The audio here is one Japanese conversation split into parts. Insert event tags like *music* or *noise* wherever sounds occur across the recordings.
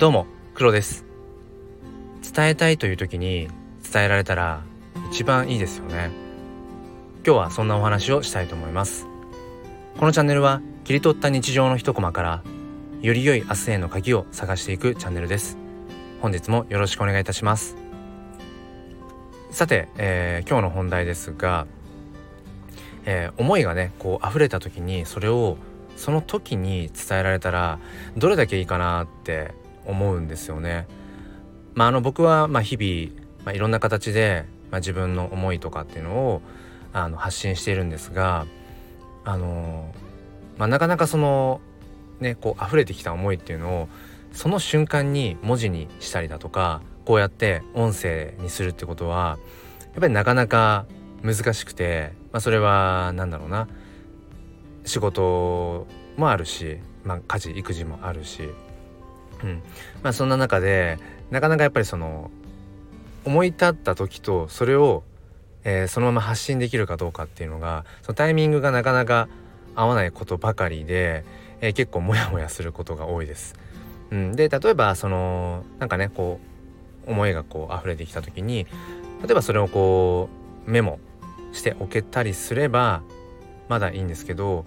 どうも黒です。伝えたいという時に伝えられたら一番いいですよね。今日はそんなお話をしたいと思います。このチャンネルは切り取った日常の一コマからより良い明日への鍵を探していくチャンネルです。本日もよろしくお願いいたします。さて、えー、今日の本題ですが、えー、思いがねこう溢れた時にそれをその時に伝えられたらどれだけいいかなって思うんですよね。まあ、あの僕はま日々、まあ、いろんな形で、ま、自分の思いとかっていうのをあの発信しているんですがあの、まあ、なかなかそのねこう溢れてきた思いっていうのをその瞬間に文字にしたりだとかこうやって音声にするってことはやっぱりなかなか難しくて、まあ、それは何だろうな仕事もあるし、まあ、家事育児もあるしうんまあ、そんな中でなかなかやっぱりその思い立った時とそれを、えー、そのまま発信できるかどうかっていうのがそのタイミングがなかなか合わないことばかりで、えー、結構モヤモヤすることが多いです。うん、で例えばそのなんかねこう思いがこう溢れてきた時に例えばそれをこうメモしておけたりすればまだいいんですけど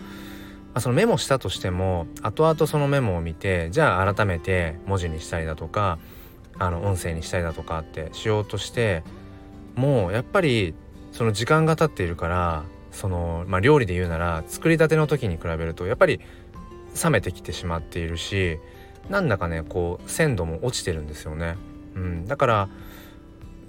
あ、そのメモしたとしても後々そのメモを見てじゃあ改めて文字にしたりだとかあの音声にしたりだとかってしようとしてもうやっぱりその時間が経っているからその、まあ、料理で言うなら作りたての時に比べるとやっぱり冷めてきてしまっているしなんだかねこう鮮度も落ちてるんですよね。うん、だから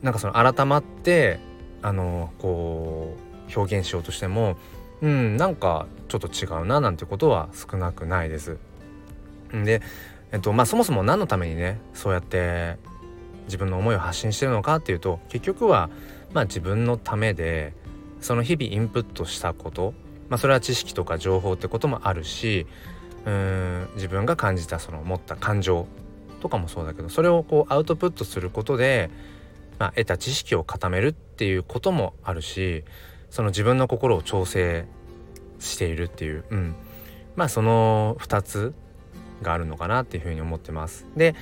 なんかその改まってあのこう表現しようとしてもうんなんかちょっと違うななんてことは少なくないです。で、えっとまあ、そもそも何のためにねそうやって自分の思いを発信してるのかっていうと結局は、まあ、自分のためでその日々インプットしたこと、まあ、それは知識とか情報ってこともあるしうん自分が感じたその持った感情とかもそうだけどそれをこうアウトプットすることで、まあ、得た知識を固めるっていうこともあるしその自分の心を調整しているっていう、うん、まあその2つがあるのかなっていうふうに思ってます。で、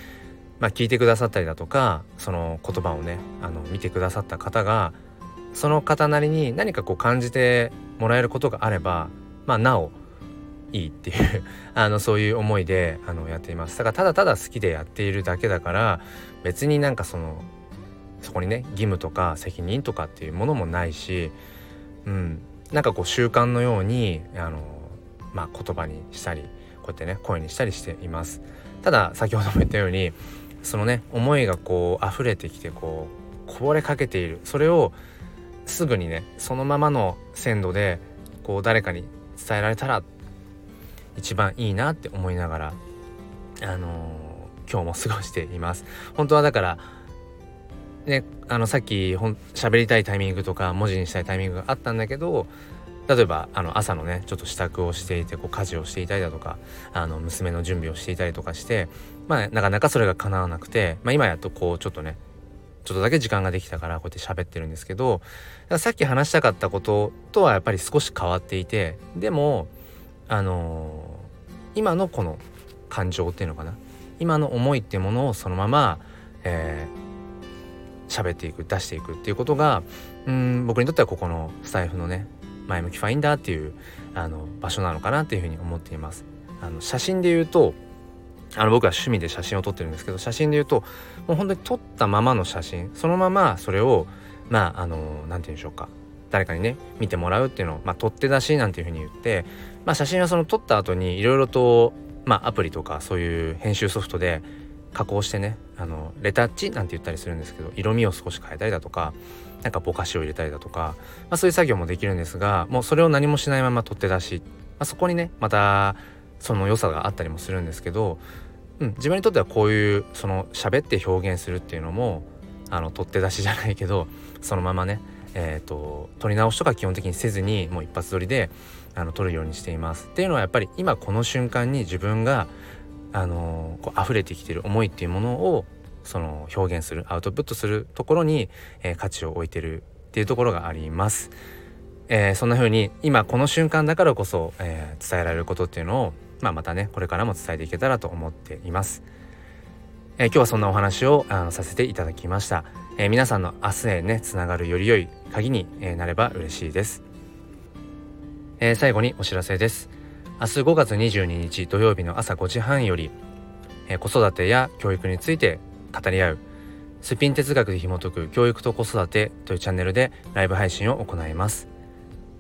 まあ、聞いてくださったりだとかその言葉をねあの見てくださった方がその方なりに何かこう感じてもらえることがあればまあなおいいっていう *laughs* あのそういう思いであのやっています。だからただただ好きでやっているだけだから別になんかそのそこにね義務とか責任とかっていうものもないしうん、なんかこう習慣のようにあの、まあ、言葉にしたりこうやってね声にしたりしています。ただ先ほども言ったようにそのね思いがこう溢れてきてこうこぼれかけている。それをすぐにねそのままの鮮度でこう誰かに伝えられたら一番いいなって思いながらあのー、今日も過ごしています。本当はだからね、あのさっきほん喋りたいタイミングとか文字にしたいタイミングがあったんだけど例えばあの朝のねちょっと支度をしていてこう家事をしていたりだとかあの娘の準備をしていたりとかしてまあなかなかそれが叶わなくて、まあ、今やっとこうちょっとねちょっとだけ時間ができたからこうやって喋ってるんですけどさっき話したかったこととはやっぱり少し変わっていてでもあのー、今のこの感情っていうのかな。今の思いっていうものをそのまま、えー、喋っていく出していくっていうことがうん僕にとってはここのスタイフのね前向きファインダーっていうあの場所なのかなっていうふうに思っています。あの写真で言うとあの僕は趣味で写真を撮ってるんですけど写真で言うともう本当に撮ったままの写真そのままそれをまああの何て言うんでしょうか誰かにね見てもらうっていうのを、まあ、取って出しなんていうふうに言って、まあ、写真はその撮った後にいろいろと、まあ、アプリとかそういう編集ソフトで加工してねあのレタッチなんて言ったりするんですけど色味を少し変えたりだとかなんかぼかしを入れたりだとか、まあ、そういう作業もできるんですがもうそれを何もしないまま取って出し、まあ、そこにねまたその良さがあったりもするんですけど、うん、自分にとってはこういうその喋って表現するっていうのもあの取って出しじゃないけどそのままねえーと、撮り直しとか基本的にせずにもう一発撮りであの撮るようにしています。っていうのはやっぱり今この瞬間に自分があのこう溢れてきてる思いっていうものをその表現するアウトプットするところに、えー、価値を置いてるっていうところがあります。えー、そんな風に今この瞬間だからこそ、えー、伝えられることっていうのを、まあ、またねこれからも伝えていけたらと思っています。えー、今日はそんなお話をあのさせていただきました、えー、皆さんの明日へねつながるより良い鍵に、なれば嬉しいです、え最後にお知らせです明日5月22日土曜日の朝5時半より、え子育てや教育について語り合う。スピン哲学で紐解く教育と子育てというチャンネルでライブ配信を行います、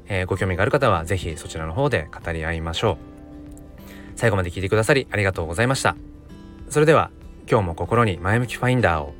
えー、ご興味がある方は是非そちらの方で語り合いましょう。最後まで聞いてくださりありがとうございました。それでは今日も心に前向きファインダーを